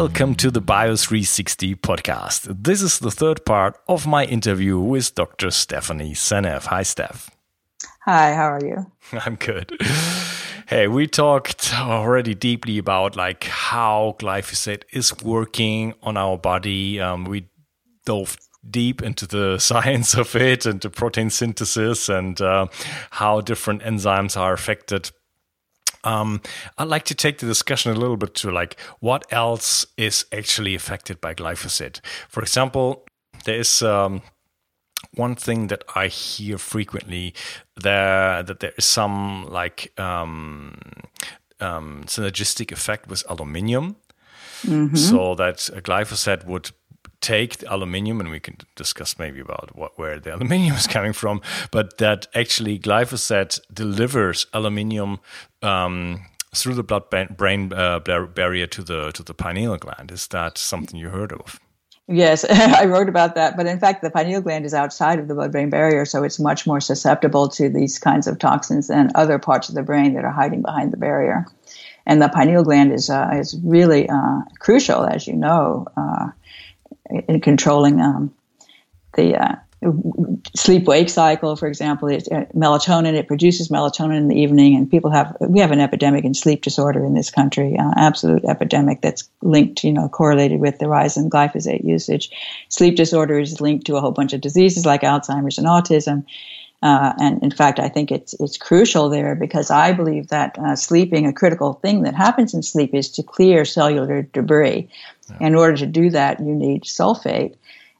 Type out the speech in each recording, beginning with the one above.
Welcome to the Bio360 podcast. This is the third part of my interview with Dr. Stephanie Seneff. Hi, Steph. Hi, how are you? I'm good. Hey, we talked already deeply about like how glyphosate is working on our body. Um, we dove deep into the science of it and the protein synthesis and uh, how different enzymes are affected um, I'd like to take the discussion a little bit to like what else is actually affected by glyphosate. For example, there is um, one thing that I hear frequently there that there is some like um, um, synergistic effect with aluminium. Mm-hmm. So that glyphosate would take the aluminium, and we can discuss maybe about what, where the aluminium is coming from, but that actually glyphosate delivers aluminium um, through the blood-brain uh, barrier to the to the pineal gland. Is that something you heard of? Yes, I wrote about that. But in fact, the pineal gland is outside of the blood brain barrier, so it's much more susceptible to these kinds of toxins than other parts of the brain that are hiding behind the barrier. And the pineal gland is, uh, is really uh, crucial, as you know, uh, in controlling um, the uh, sleep wake cycle, for example, it's uh, melatonin. It produces melatonin in the evening, and people have we have an epidemic in sleep disorder in this country, uh, absolute epidemic that's linked, you know, correlated with the rise in glyphosate usage. Sleep disorder is linked to a whole bunch of diseases like Alzheimer's and autism. Uh, and in fact, I think it's it's crucial there because I believe that uh, sleeping, a critical thing that happens in sleep, is to clear cellular debris. Yeah. In order to do that, you need sulfate,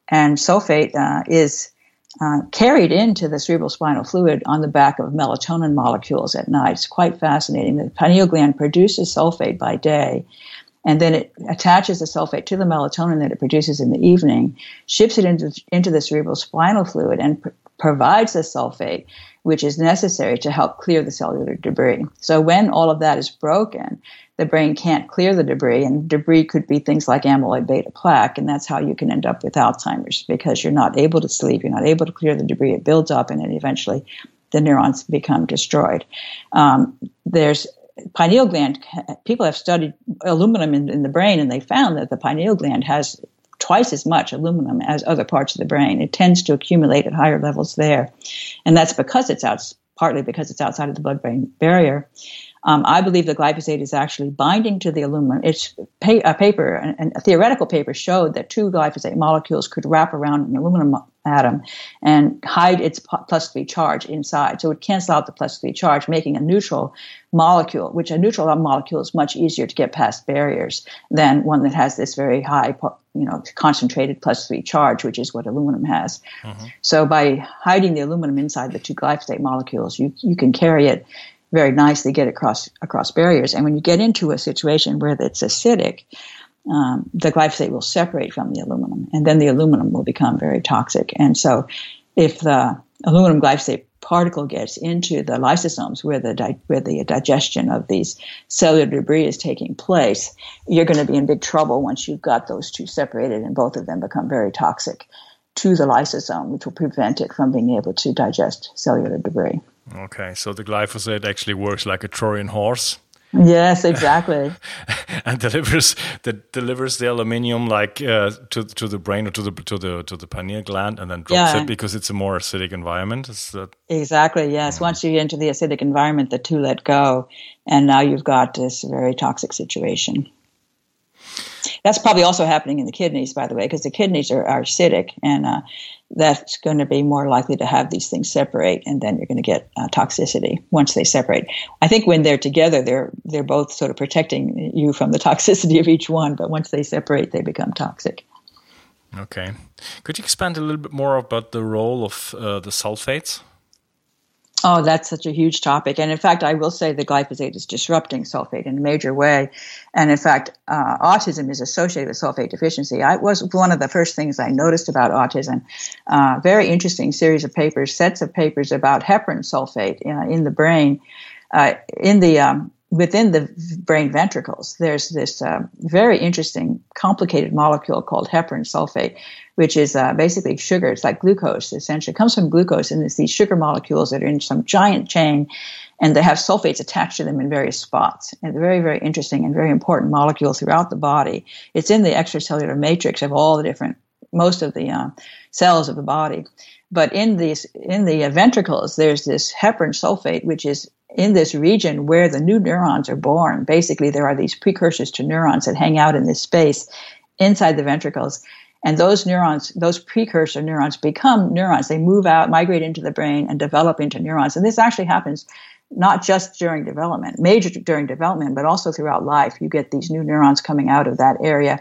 and sulfate uh, is uh, carried into the cerebral spinal fluid on the back of melatonin molecules at night. It's quite fascinating. The pineal gland produces sulfate by day, and then it attaches the sulfate to the melatonin that it produces in the evening, ships it into, into the cerebral spinal fluid, and pr- provides the sulfate, which is necessary to help clear the cellular debris. So when all of that is broken, the brain can't clear the debris, and debris could be things like amyloid beta plaque, and that's how you can end up with Alzheimer's because you're not able to sleep, you're not able to clear the debris, it builds up, and then eventually the neurons become destroyed. Um, there's pineal gland. People have studied aluminum in, in the brain, and they found that the pineal gland has twice as much aluminum as other parts of the brain. It tends to accumulate at higher levels there. And that's because it's out, partly because it's outside of the blood brain barrier. Um, I believe the glyphosate is actually binding to the aluminum. It's pa- a paper, and a theoretical paper showed that two glyphosate molecules could wrap around an aluminum atom and hide its plus three charge inside. So it cancel out the plus three charge, making a neutral molecule, which a neutral molecule is much easier to get past barriers than one that has this very high, you know, concentrated plus three charge, which is what aluminum has. Mm-hmm. So by hiding the aluminum inside the two glyphosate molecules, you, you can carry it very nicely, get across across barriers. And when you get into a situation where it's acidic, um, the glyphosate will separate from the aluminum, and then the aluminum will become very toxic. And so, if the aluminum glyphosate particle gets into the lysosomes where the di- where the digestion of these cellular debris is taking place, you're going to be in big trouble once you've got those two separated and both of them become very toxic to the lysosome, which will prevent it from being able to digest cellular debris. Okay, so the glyphosate actually works like a Trojan horse. Yes, exactly. and delivers that delivers the aluminium like uh, to to the brain or to the to the to the pineal gland, and then drops yeah. it because it's a more acidic environment. Is that exactly? Yes. Mm. Once you get into the acidic environment, the two let go, and now you've got this very toxic situation. That's probably also happening in the kidneys, by the way, because the kidneys are, are acidic, and uh, that's going to be more likely to have these things separate, and then you're going to get uh, toxicity once they separate. I think when they're together, they're they're both sort of protecting you from the toxicity of each one, but once they separate, they become toxic. Okay, could you expand a little bit more about the role of uh, the sulfates? Oh, that's such a huge topic. And in fact, I will say the glyphosate is disrupting sulfate in a major way. And in fact, uh, autism is associated with sulfate deficiency. I was one of the first things I noticed about autism. Uh, very interesting series of papers, sets of papers about heparan sulfate uh, in the brain. Uh, in the um, within the brain ventricles, there's this uh, very interesting, complicated molecule called heparan sulfate, which is uh, basically sugar. It's like glucose, essentially. It comes from glucose, and it's these sugar molecules that are in some giant chain, and they have sulfates attached to them in various spots. And they're very, very interesting and very important molecule throughout the body. It's in the extracellular matrix of all the different, most of the uh, cells of the body. But in these, in the ventricles, there's this heparan sulfate, which is in this region where the new neurons are born. Basically, there are these precursors to neurons that hang out in this space inside the ventricles. And those neurons, those precursor neurons become neurons. They move out, migrate into the brain, and develop into neurons. And this actually happens not just during development, major during development, but also throughout life. You get these new neurons coming out of that area.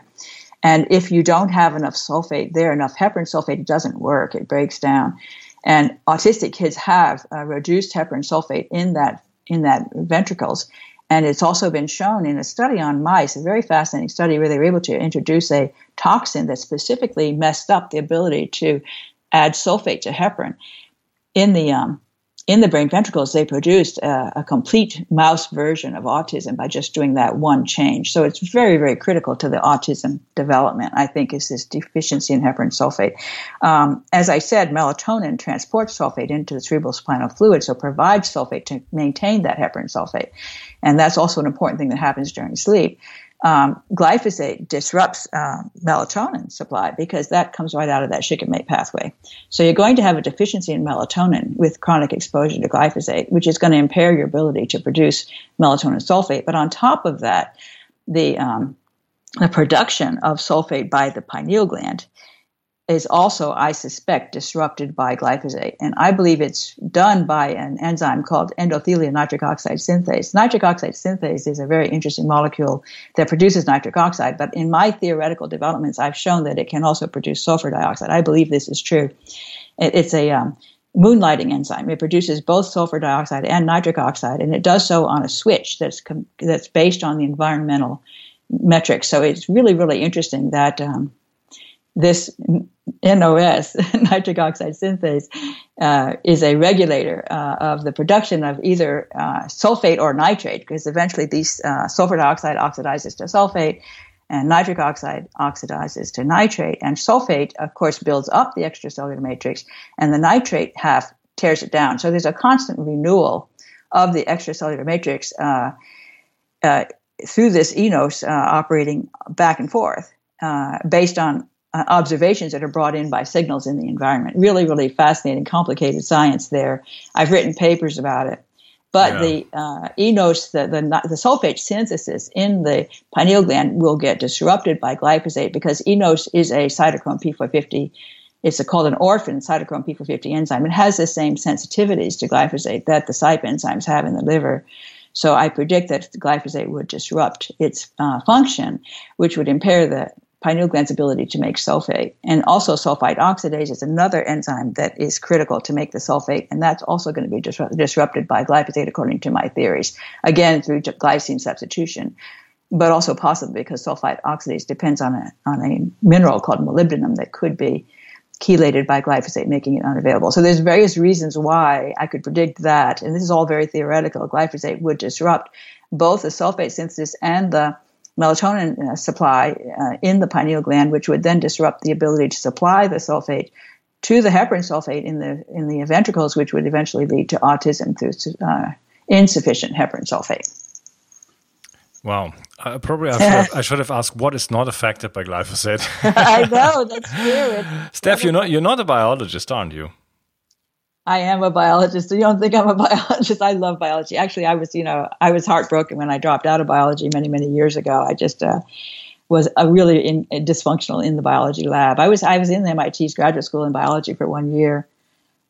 And if you don't have enough sulfate there, enough heparan sulfate, it doesn't work. It breaks down. And autistic kids have uh, reduced heparan sulfate in that in that ventricles. And it's also been shown in a study on mice, a very fascinating study where they were able to introduce a toxin that specifically messed up the ability to add sulfate to heparan in the um, in the brain ventricles, they produced a, a, complete mouse version of autism by just doing that one change. So it's very, very critical to the autism development, I think, is this deficiency in heparan sulfate. Um, as I said, melatonin transports sulfate into the cerebral spinal fluid, so provides sulfate to maintain that heparan sulfate. And that's also an important thing that happens during sleep um, glyphosate disrupts uh, melatonin supply because that comes right out of that shikimate pathway. So you're going to have a deficiency in melatonin with chronic exposure to glyphosate, which is going to impair your ability to produce melatonin sulfate. But on top of that, the um, the production of sulfate by the pineal gland is also, I suspect, disrupted by glyphosate. And I believe it's done by an enzyme called endothelial nitric oxide synthase. Nitric oxide synthase is a very interesting molecule that produces nitric oxide, but in my theoretical developments, I've shown that it can also produce sulfur dioxide. I believe this is true. It's a um, moonlighting enzyme. It produces both sulfur dioxide and nitric oxide, and it does so on a switch that's, com- that's based on the environmental metrics. So it's really, really interesting that um, this NOS, nitric oxide synthase, uh, is a regulator uh, of the production of either uh, sulfate or nitrate, because eventually these uh, sulfur dioxide oxidizes to sulfate, and nitric oxide oxidizes to nitrate. And sulfate, of course, builds up the extracellular matrix, and the nitrate half tears it down. So there's a constant renewal of the extracellular matrix uh, uh, through this eNOS operating back and forth. based on uh, observations that are brought in by signals in the environment. Really, really fascinating, complicated science there. I've written papers about it. But yeah. the uh, eNOS, the, the, the sulfate synthesis in the pineal gland will get disrupted by glyphosate because eNOS is a cytochrome P450. It's a, called an orphan cytochrome P450 enzyme. It has the same sensitivities to glyphosate that the CYP enzymes have in the liver. So I predict that glyphosate would disrupt its uh, function, which would impair the pineal gland's ability to make sulfate. And also, sulfite oxidase is another enzyme that is critical to make the sulfate, and that's also going to be disrupted by glyphosate, according to my theories. Again, through glycine substitution, but also possibly because sulfite oxidase depends on a, on a mineral called molybdenum that could be chelated by glyphosate, making it unavailable. So there's various reasons why I could predict that, and this is all very theoretical. Glyphosate would disrupt both the sulfate synthesis and the melatonin uh, supply uh, in the pineal gland, which would then disrupt the ability to supply the sulfate to the heparan sulfate in the in the ventricles, which would eventually lead to autism through uh, insufficient heparan sulfate. Wow. Uh, probably I should, have, I should, have, asked what is not affected by glyphosate. I know that's weird. Steph, you're not you're not a biologist, aren't you? I am a biologist. So You don't think I'm a biologist? I love biology. Actually, I was, you know, I was heartbroken when I dropped out of biology many, many years ago. I just uh, was a really in, dysfunctional in the biology lab. I was, I was in the MIT's graduate school in biology for one year,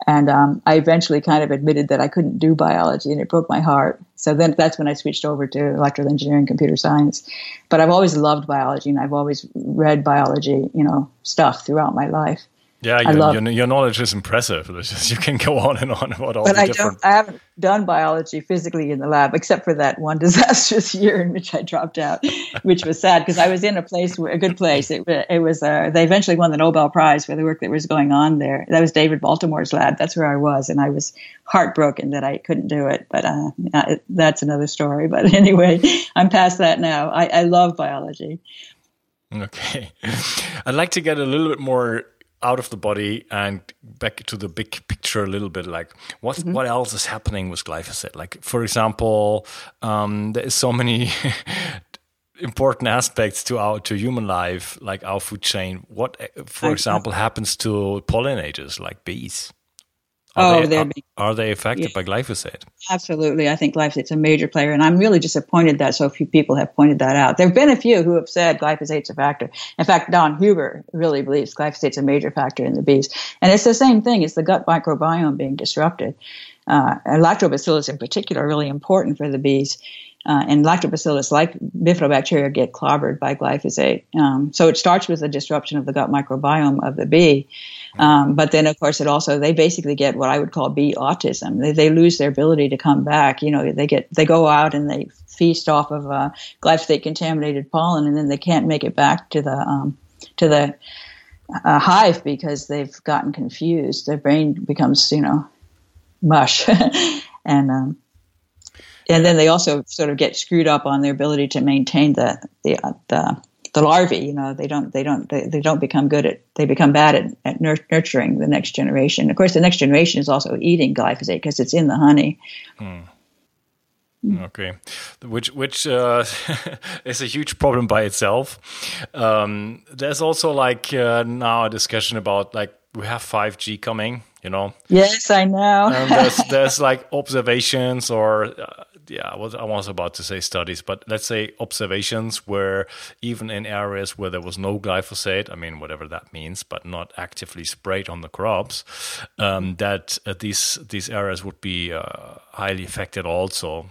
and um, I eventually kind of admitted that I couldn't do biology, and it broke my heart. So then, that's when I switched over to electrical engineering, computer science. But I've always loved biology, and I've always read biology, you know, stuff throughout my life Yeah, your, love, your, your, knowledge is impressive. Just, you can go on and on about all but the I different. Don't, I haven't done biology physically in the lab, except for that one disastrous year in which I dropped out, which was sad because I was in a place, a good place. It, it was. Uh, they eventually won the Nobel Prize for the work that was going on there. That was David Baltimore's lab. That's where I was, and I was heartbroken that I couldn't do it. But uh, that's another story. But anyway, I'm past that now. I, I love biology. Okay, I'd like to get a little bit more out of the body and back to the big picture a little bit like what mm-hmm. what else is happening with glyphosate? Like for example um, there is so many important aspects to our to human life like our food chain. What for example happens to pollinators like bees are oh, they, are, are, they affected yeah. by glyphosate? Absolutely. I think glyphosate's a major player, and I'm really disappointed that so few people have pointed that out. There have been a few who have said glyphosate's a factor. In fact, Don Huber really believes glyphosate's a major factor in the bees. And it's the same thing, it's the gut microbiome being disrupted. Uh, and lactobacillus in particular are really important for the bees. Uh, and lactobacillus, like bifidobacteria, get clobbered by glyphosate. Um, so it starts with the disruption of the gut microbiome of the bee. Um, but then, of course, it also they basically get what I would call bee autism. They, they lose their ability to come back. You know, they get they go out and they feast off of uh, glyphosate contaminated pollen, and then they can't make it back to the um, to the uh, hive because they've gotten confused. Their brain becomes, you know, mush, and um, and then they also sort of get screwed up on their ability to maintain the the uh, the the larvae, you know, they don't, they don't, they, they don't become good at, they become bad at, at nurturing the next generation. Of course, the next generation is also eating glyphosate because it's in the honey. Hmm. Okay, which which uh, is a huge problem by itself. Um, there's also like uh, now a discussion about like we have 5G coming, you know. Yes, I know. there's there's like observations or uh, yeah, I was, I was about to say studies, but let's say observations where even in areas where there was no glyphosate, I mean, whatever that means, but not actively sprayed on the crops, um, that uh, these these areas would be uh, highly affected also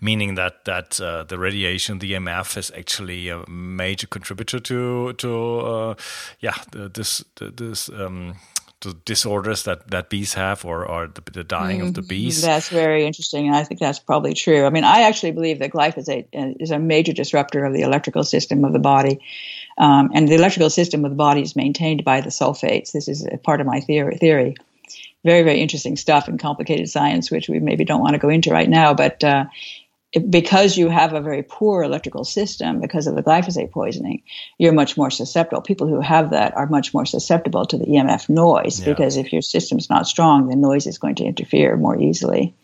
meaning that that uh, the radiation, the EMF, is actually a major contributor to to uh, yeah this this um, the disorders that, that bees have or, or the, the dying mm, of the mm-hmm. bees. That's very interesting. And I think that's probably true. I mean, I actually believe that glyphosate uh, is a major disruptor of the electrical system of the body. Um, and the electrical system of the body is maintained by the sulfates. This is part of my theory. theory. Very, very interesting stuff and complicated science, which we maybe don't want to go into right now. But uh, because you have a very poor electrical system because of the glyphosate poisoning, you're much more susceptible. People who have that are much more susceptible to the EMF noise yeah. because if your system's not strong, the noise is going to interfere more easily.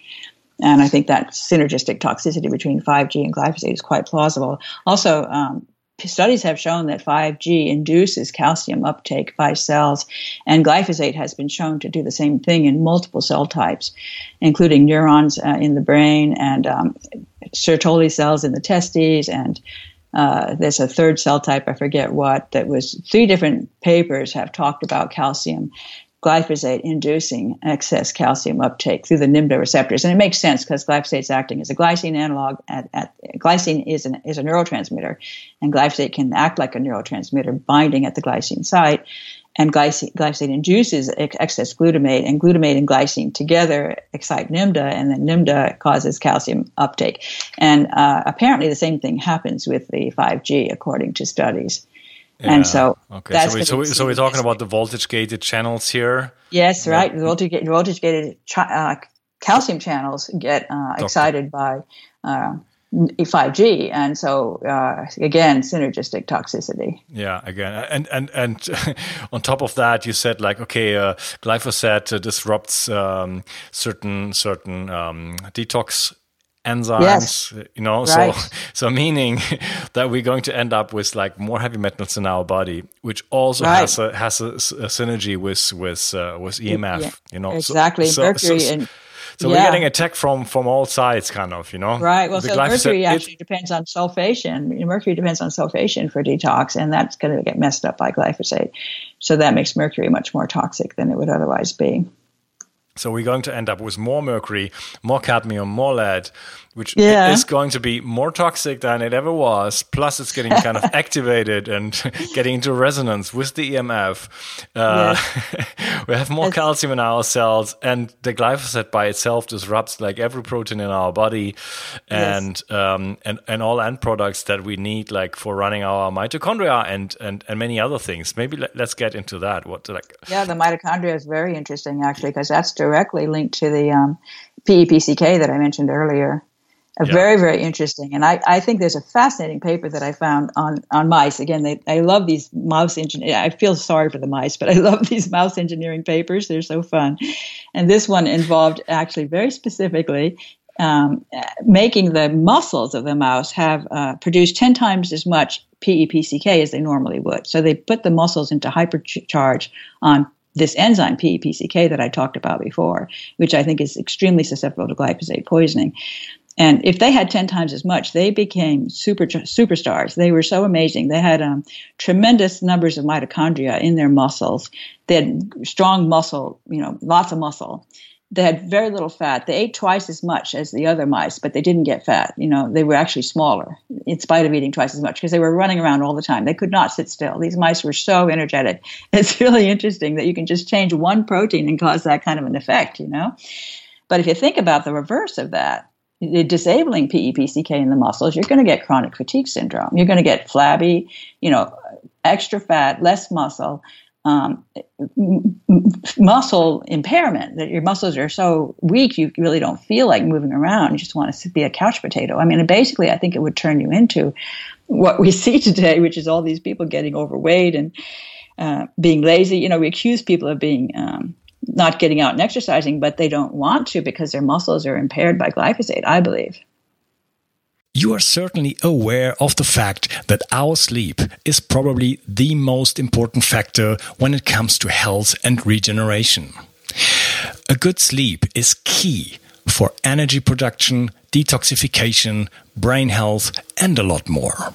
And I think that synergistic toxicity between 5G and glyphosate is quite plausible. Also, um, studies have shown that 5G induces calcium uptake by cells, and glyphosate has been shown to do the same thing in multiple cell types, including neurons uh, in the brain and um, Sertoli cells in the testes and uh, there's a third cell type, I forget what, that was three different papers have talked about calcium glyphosate inducing excess calcium uptake through the NMDA receptors. And it makes sense because glyphosate is acting as a glycine analog. At, at, glycine is, an, is a neurotransmitter, and glyphosate can act like a neurotransmitter, binding at the glycine site. And glycine, glyphosate induces excess glutamate, and glutamate and glycine together excite NMDA, and then NMDA causes calcium uptake. And uh, apparently, the same thing happens with the 5G, according to studies. Yeah. And so, okay. So, we, so, we, so we're talking about the voltage gated channels here. Yes, right. The voltage, voltage gated uh, calcium channels get uh, excited by uh, 5G, and so uh, again, synergistic toxicity. Yeah, again, and and and on top of that, you said like, okay, uh, glyphosate disrupts um, certain certain um, detox enzymes yes. you know right. so so meaning that we're going to end up with like more heavy metals in our body which also right. has a has a, a, synergy with with uh, with emf yeah, you know exactly so, mercury so, and so yeah. we're getting attacked from from all sides, kind of, you know. Right. Well, the so mercury actually it, depends on sulfation. Mercury depends on sulfation for detox, and that's going to get messed up by glyphosate. So that makes mercury much more toxic than it would otherwise be. So we're going to end up with more mercury, more cadmium, more lead, which yeah. is going to be more toxic than it ever was. Plus, it's getting kind of activated and getting into resonance with the EMF. Uh, yes. we have more it's calcium in our cells, and the glyphosate by itself disrupts like every protein in our body, and yes. um, and and all end products that we need, like for running our mitochondria and and and many other things. Maybe let, us get into that. What like? Yeah, the mitochondria is very interesting actually because that's directly linked to the um, PEPCK that I mentioned earlier yeah. very very interesting and I, I think there's a fascinating paper that i found on on mice again they, i love these mouse engineering i feel sorry for the mice but i love these mouse engineering papers they're so fun and this one involved actually very specifically um, making the muscles of the mouse have uh, produced 10 times as much PEPCK as they normally would. So they put the muscles into hypercharge on this enzyme PEPCK that I talked about before, which I think is extremely susceptible to glyphosate poisoning. And if they had 10 times as much, they became super superstars. They were so amazing. They had um, tremendous numbers of mitochondria in their muscles. They had strong muscle, you know, lots of muscle. They had very little fat. They ate twice as much as the other mice, but they didn't get fat. You know, they were actually smaller in spite of eating twice as much because they were running around all the time. They could not sit still. These mice were so energetic. It's really interesting that you can just change one protein and cause that kind of an effect, you know? But if you think about the reverse of that, disabling PEPCK in the muscles, you're going to get chronic fatigue syndrome. You're going to get flabby, you know, extra fat, less muscle, um, muscle impairment. That your muscles are so weak, you really don't feel like moving around. You just want to be a couch potato. I mean, basically, I think it would turn you into what we see today, which is all these people getting overweight and uh, being lazy. You know, we accuse people of being um, not getting out and exercising, but they don't want to because their muscles are impaired by glyphosate, I believe. You are certainly aware of the fact that our sleep is probably the most important factor when it comes to health and regeneration. A good sleep is key for energy production, detoxification, brain health, and a lot more.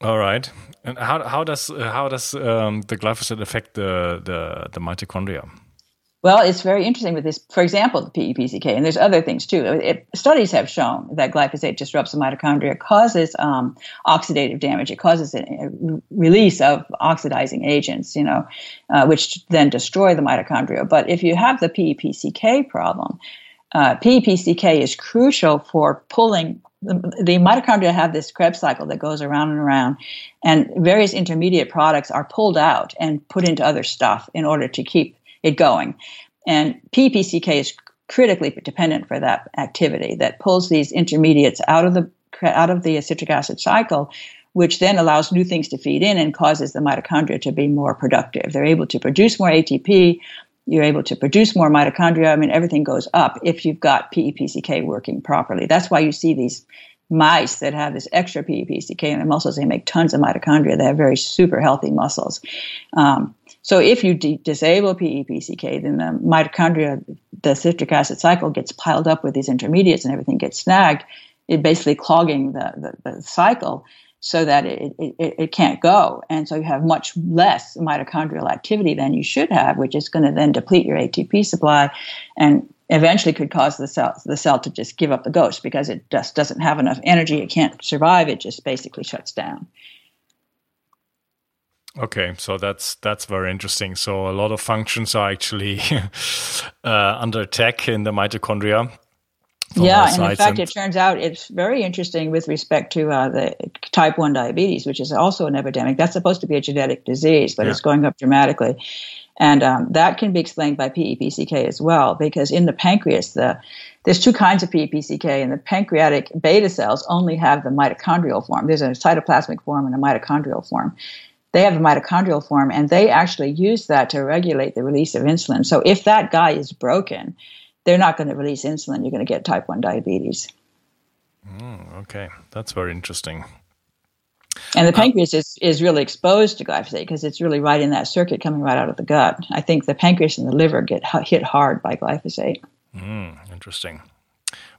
All right. And how how does how does um, the glyphosate affect the, the the mitochondria? Well, it's very interesting with this. For example, the PEPCK, and there's other things too. It, studies have shown that glyphosate disrupts the mitochondria, causes um, oxidative damage. It causes a, a, release of oxidizing agents, you know, uh, which then destroy the mitochondria. But if you have the PEPCK problem, uh, PEPCK is crucial for pulling the, the mitochondria have this Krebs cycle that goes around and around, and various intermediate products are pulled out and put into other stuff in order to keep it going. And PEPCK is critically dependent for that activity that pulls these intermediates out of the out of the citric acid cycle, which then allows new things to feed in and causes the mitochondria to be more productive. They're able to produce more ATP, you're able to produce more mitochondria. I mean, everything goes up if you've got PEPCK working properly. That's why you see these mice that have this extra PEPCK in their muscles. They make tons of mitochondria. They have very super healthy muscles. Um, so if you de- disable PEPCK, then the mitochondria, the citric acid cycle gets piled up with these intermediates and everything gets snagged. It basically clogging the, the, the cycle so that it, it, it, can't go. And so you have much less mitochondrial activity than you should have, which is going to then deplete your ATP supply and eventually could cause the cell, the cell to just give up the ghost because it just doesn't have enough energy. It can't survive. It just basically shuts down. Okay, so that's that's very interesting. So a lot of functions are actually uh, under attack in the mitochondria yeah, and in fact, and it turns out it's very interesting with respect to uh, the type 1 diabetes, which is also an epidemic. That's supposed to be a genetic disease, but yeah. it's going up dramatically. And um, that can be explained by PEPCK as well, because in the pancreas, the, there's two kinds of PEPCK, and the pancreatic beta cells only have the mitochondrial form. There's a cytoplasmic form and a mitochondrial form. They have a mitochondrial form, and they actually use that to regulate the release of insulin. So if that guy is broken, they're not going to release insulin. You're going to get type 1 diabetes. Mm, okay, that's very interesting. And the uh, pancreas is, is really exposed to glyphosate because it's really right in that circuit coming right out of the gut. I think the pancreas and the liver get hit hard by glyphosate. Mm, interesting.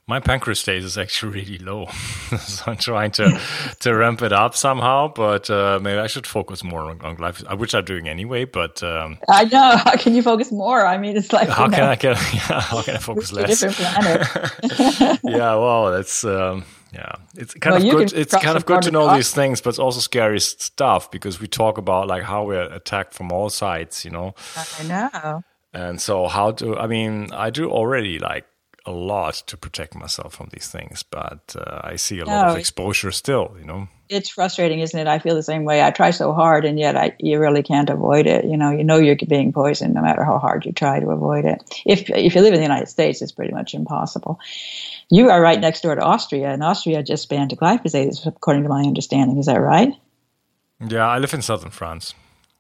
My pancreas state is actually really low, so I'm trying to to ramp it up somehow. But uh, maybe I should focus more on, on glyphosate, which I'm doing anyway. But um, I know how can you focus more? I mean, it's like how can know, I get yeah, how can I focus less? Different planet. yeah, well, that's. Um, yeah it's kind well, of good it's kind of good to know these things but it's also scary stuff because we talk about like how we're attacked from all sides you know i know and so how to i mean i do already like a lot to protect myself from these things but uh, i see a no, lot of exposure still you know? It's frustrating isn't it? I feel the same way. I try so hard and yet I, you really can't avoid it you know? You know you're being poisoned no matter how hard you try to avoid it. If if you live in the united states it's pretty much impossible. You are right next door to Austria, and Austria just banned glyphosate, according to my understanding. Is that right? Yeah, I live in southern France.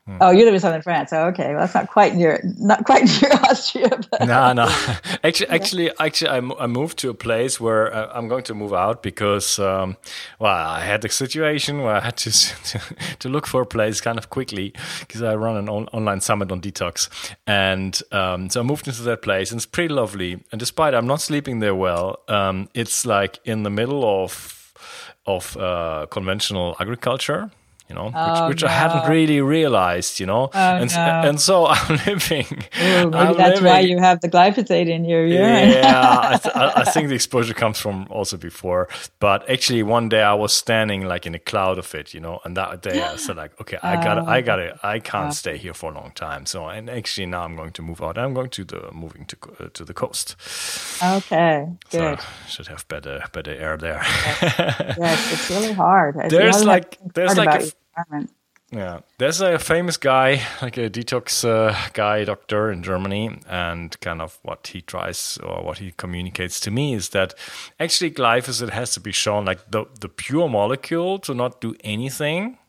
Hmm. Oh, you live in southern France. Oh, okay. Well, that's not quite near, not quite near Austria. But. No, no. Actually, actually, actually, I, moved to a place where uh, I'm going to move out because, um, well, I had a situation where I had to to, to look for a place kind of quickly because I run an on, online summit on detox, and um, so I moved into that place, and it's pretty lovely. And despite I'm not sleeping there well, um, it's like in the middle of of uh, conventional agriculture you know, oh, which, which no. I hadn't really realized, you know, oh, and no. and so I'm living. Ooh, maybe I'm that's living, why you have the glyphosate in your urine. yeah, I, th- I, think the exposure comes from also before, but actually one day I was standing like in a cloud of it, you know, and that day I said like, okay, I got, I got it, I can't stay here for a long time. So and actually now I'm going to move out. I'm going to the moving to uh, to the coast. Okay, good. So should have better better air there. yes, it's really hard. There's like there's like. Environment. Yeah, there's a famous guy, like a detox uh, guy, doctor in Germany, and kind of what he tries or what he communicates to me is that actually glyphosate has to be shown like the, the pure molecule to not do anything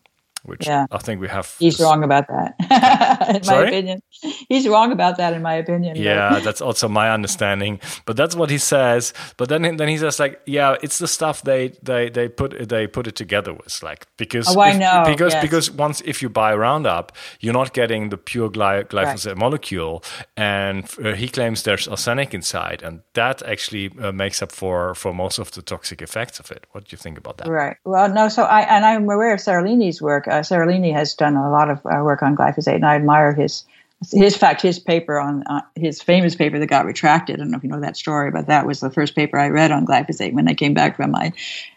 which yeah. I think we have. He's wrong about that, in Sorry? my opinion. He's wrong about that, in my opinion. Yeah, but. that's also my understanding. But that's what he says. But then, then he says like, yeah, it's the stuff they they they put they put it together with, like because oh, I know. because yes. because once if you buy Roundup, you're not getting the pure gly- glyphosate right. molecule, and uh, he claims there's arsenic inside, and that actually uh, makes up for for most of the toxic effects of it. What do you think about that? Right. Well, no. So I and I'm aware of Seralini's work uh, Seralini has done a lot of uh, work on glyphosate, and I admire his his fact his paper on uh, his famous paper that got retracted. I don't know if you know that story, but that was the first paper I read on glyphosate when I came back from my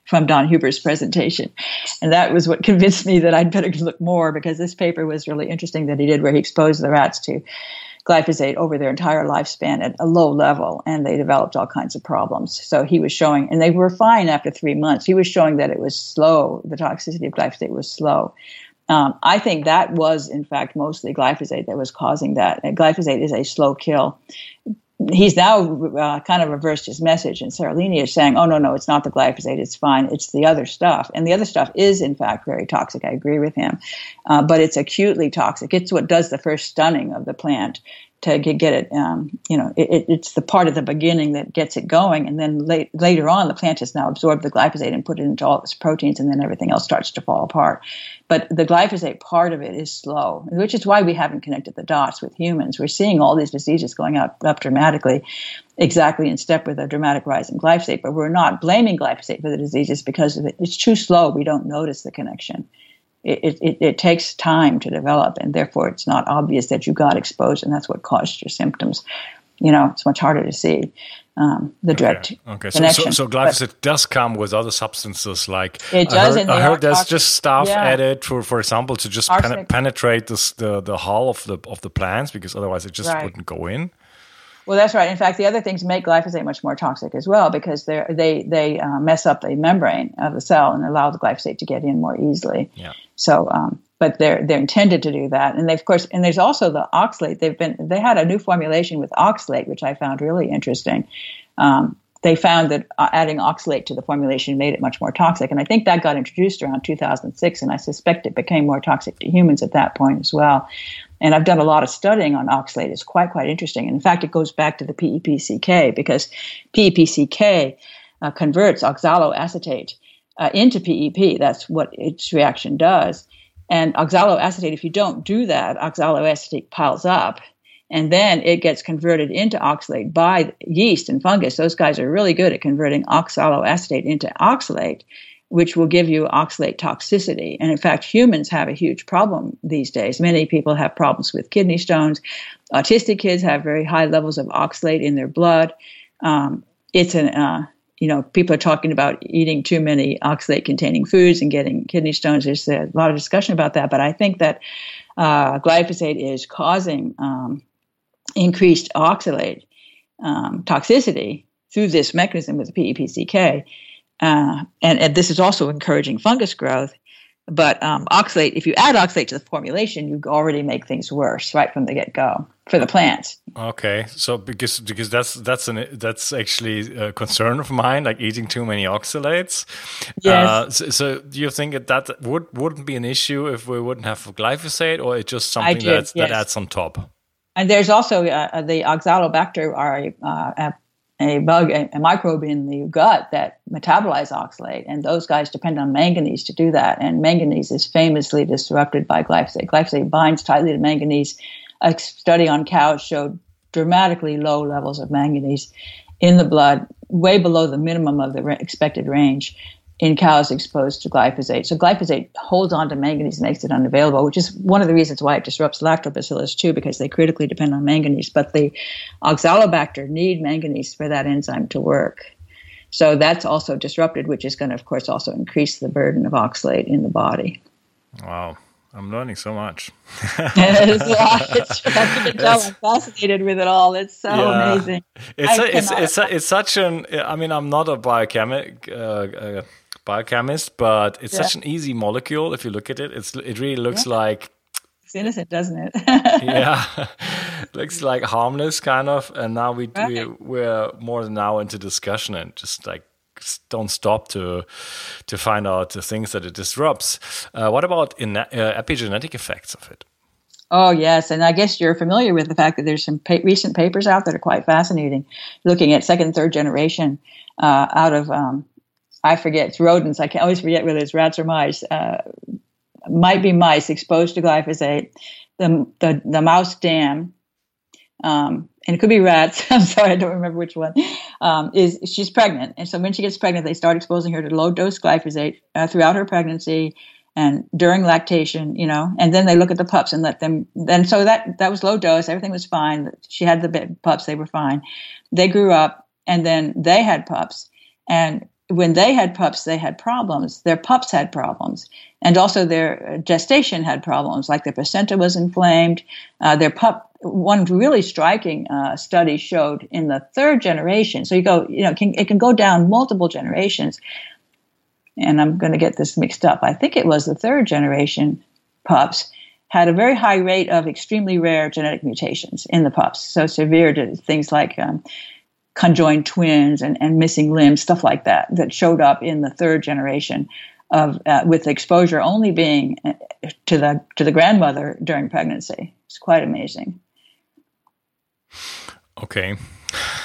from Don Huber's presentation, and that was what convinced me that I'd better look more because this paper was really interesting that he did, where he exposed the rats to glyphosate over their entire lifespan at a low level, and they developed all kinds of problems. So he was showing, and they were fine after three months. He was showing that it was slow. The toxicity of glyphosate was slow. Um, I think that was, in fact, mostly glyphosate that was causing that. And glyphosate is a slow kill he's now uh, kind of reversed his message, and Seralini is saying, "Oh no, no, it's not the glyphosate; it's fine. It's the other stuff." And the other stuff is, in fact, very toxic. I agree with him, uh, but it's acutely toxic. It's what does the first stunning of the plant to get it. Um, you know, it, it's the part of the beginning that gets it going, and then late, later on, the plant has now absorbed the glyphosate and put it into all its proteins, and then everything else starts to fall apart. But the glyphosate part of it is slow, which is why we haven't connected the dots with humans. We're seeing all these diseases going up, up dramatically, exactly in step with a dramatic rise in glyphosate. But we're not blaming glyphosate for the diseases because it's too slow. We don't notice the connection it, it, it, takes time to develop, and therefore it's not obvious that you got exposed, and that's what caused your symptoms. You know, it's much harder to see um, the direct okay. okay. So, so, so, glyphosate but does come with other substances, like it does. I heard, I heard there's just stuff yeah. added for, for example, to just pen- penetrate this, the the hull of the of the plants, because otherwise it just right. wouldn't go in. Well, that's right. In fact, the other things make glyphosate much more toxic as well because they they they uh, mess up the membrane of the cell and allow the glyphosate to get in more easily. Yeah. So, um, but they're they're intended to do that, and they of course, and there's also the oxalate. They've been they had a new formulation with oxalate, which I found really interesting. Um, they found that uh, adding oxalate to the formulation made it much more toxic, and I think that got introduced around 2006, and I suspect it became more toxic to humans at that point as well. And I've done a lot of studying on oxalate. It's quite, quite interesting. And in fact, it goes back to the PEPCK because PEPCK uh, converts oxaloacetate uh, into PEP. That's what its reaction does. And oxaloacetate, if you don't do that, oxaloacetate piles up and then it gets converted into oxalate by yeast and fungus. Those guys are really good at converting oxaloacetate into oxalate which will give you oxalate toxicity. And in fact, humans have a huge problem these days. Many people have problems with kidney stones. Autistic kids have very high levels of oxalate in their blood. Um, it's an, uh, you know, people are talking about eating too many oxalate containing foods and getting kidney stones. There's a lot of discussion about that. But I think that uh, glyphosate is causing um, increased oxalate um, toxicity through this mechanism with the PEPCK. Uh, and, and, this is also encouraging fungus growth. But um, oxalate, if you add oxalate to the formulation, you already make things worse right from the get go for the plants. Okay, so because because that's that's an that's actually a concern of mine, like eating too many oxalates. Yes. Uh, so, so, do you think that that would wouldn't be an issue if we wouldn't have glyphosate, or it's just something that yes. that adds on top? And there's also uh, the oxalobacter are uh, a bug, a, a, microbe in the gut that metabolize oxalate, and those guys depend on manganese to do that. And manganese is famously disrupted by glyphosate. Glyphosate binds tightly to manganese. A study on cows showed dramatically low levels of manganese in the blood, way below the minimum of the expected range in cows exposed to glyphosate. So glyphosate holds on to manganese, and makes it unavailable, which is one of the reasons why it disrupts lactobacillus too, because they critically depend on manganese. But the oxalobacter need manganese for that enzyme to work. So that's also disrupted, which is going to, of course, also increase the burden of oxalate in the body. Wow. I'm learning so much. it's, it's, I'm fascinated with it all. It's so yeah. amazing. It's a, it's it's, a, it's such an. I mean, I'm not a biochemist. Uh, uh, biochemist, but it's yeah. such an easy molecule. If you look at it, it's it really looks yeah. like it's innocent, doesn't it? yeah, looks like harmless kind of. And now we, right. we we're more than now into discussion and just like don't stop to to find out the things that it disrupts. Uh, what about in, uh, epigenetic effects of it? Oh yes, and I guess you're familiar with the fact that there's some pa- recent papers out that are quite fascinating, looking at second, third generation uh, out of um, I forget, it's rodents. I can always forget whether it's rats or mice. Uh, might be mice exposed to glyphosate. The, the, the mouse dam, um, and it could be rats. I'm sorry, I don't remember which one. Um, is she's pregnant, and so when she gets pregnant, they start exposing her to low dose glyphosate uh, throughout her pregnancy and during lactation. You know, and then they look at the pups and let them. Then so that that was low dose. Everything was fine. She had the pups; they were fine. They grew up, and then they had pups, and when they had pups, they had problems. Their pups had problems. And also their gestation had problems, like their placenta was inflamed. Uh, their pup, one really striking uh, study showed in the third generation. So you go, you know, it can, it can go down multiple generations. And I'm going to get this mixed up. I think it was the third generation pups had a very high rate of extremely rare genetic mutations in the pups. So severe things like um, conjoined twins and, and missing limbs, stuff like that, that showed up in the third generation of uh, with exposure only being uh, to the to the grandmother during pregnancy. It's quite amazing. Okay.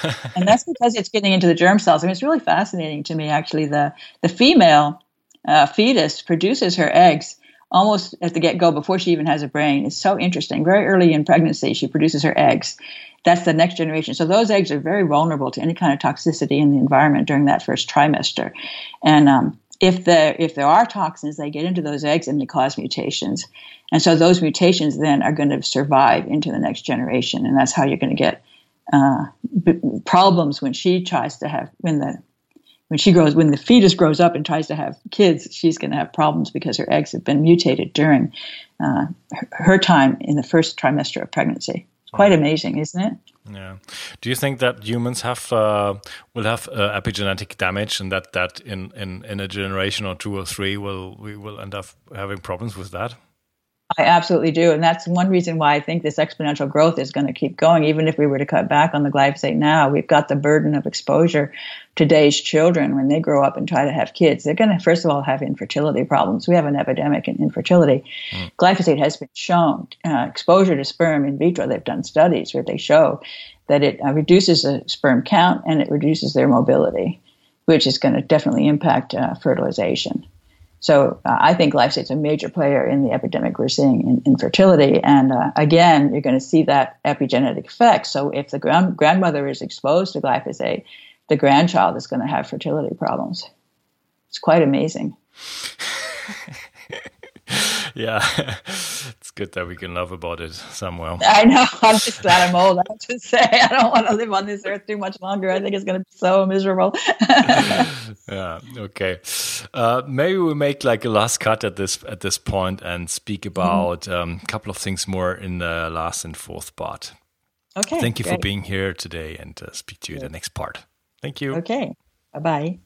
and that's because it's getting into the germ cells. I mean, it's really fascinating to me. Actually, the the female uh, fetus produces her eggs almost at the get go before she even has a brain. It's so interesting. Very early in pregnancy, she produces her eggs, that's the next generation. So those eggs are very vulnerable to any kind of toxicity in the environment during that first trimester. And um, if there if there are toxins, they get into those eggs and they cause mutations. And so those mutations then are going to survive into the next generation, and that's how you're going to get uh, b- problems when she tries to have when the when she grows when the fetus grows up and tries to have kids she's going to have problems because her eggs have been mutated during uh, her time in the first trimester of pregnancy Quite amazing, isn't it? Yeah. Do you think that humans have uh, will have uh, epigenetic damage, and that that in, in in a generation or two or three will we will end up having problems with that? I absolutely do. And that's one reason why I think this exponential growth is going to keep going. Even if we were to cut back on the glyphosate now, we've got the burden of exposure. Today's children, when they grow up and try to have kids, they're going to, first of all, have infertility problems. We have an epidemic in infertility. Mm. Glyphosate has been shown, uh, exposure to sperm in vitro, they've done studies where they show that it uh, reduces the sperm count and it reduces their mobility, which is going to definitely impact uh, fertilization. So uh, I think glyphosate's a major player in the epidemic we're seeing in infertility. And uh, again, you're going to see that epigenetic effect. So if the grand- grandmother is exposed to glyphosate, the grandchild is going to have fertility problems. It's quite amazing. yeah, it's good that we can love about it somewhere. I know. I'm just glad I'm old. I have to say, I don't want to live on this earth too much longer. I think it's going to be so miserable. yeah. Okay. Uh, maybe we make like a last cut at this at this point and speak mm-hmm. about a mm-hmm. um, couple of things more in the last and fourth part. Okay. Thank you great. for being here today, and uh, speak to you in the next part. Thank you. Okay. Bye bye.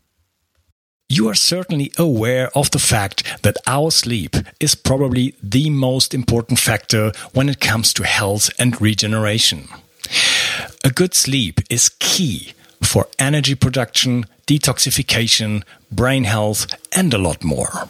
You are certainly aware of the fact that our sleep is probably the most important factor when it comes to health and regeneration. A good sleep is key for energy production, detoxification, brain health, and a lot more.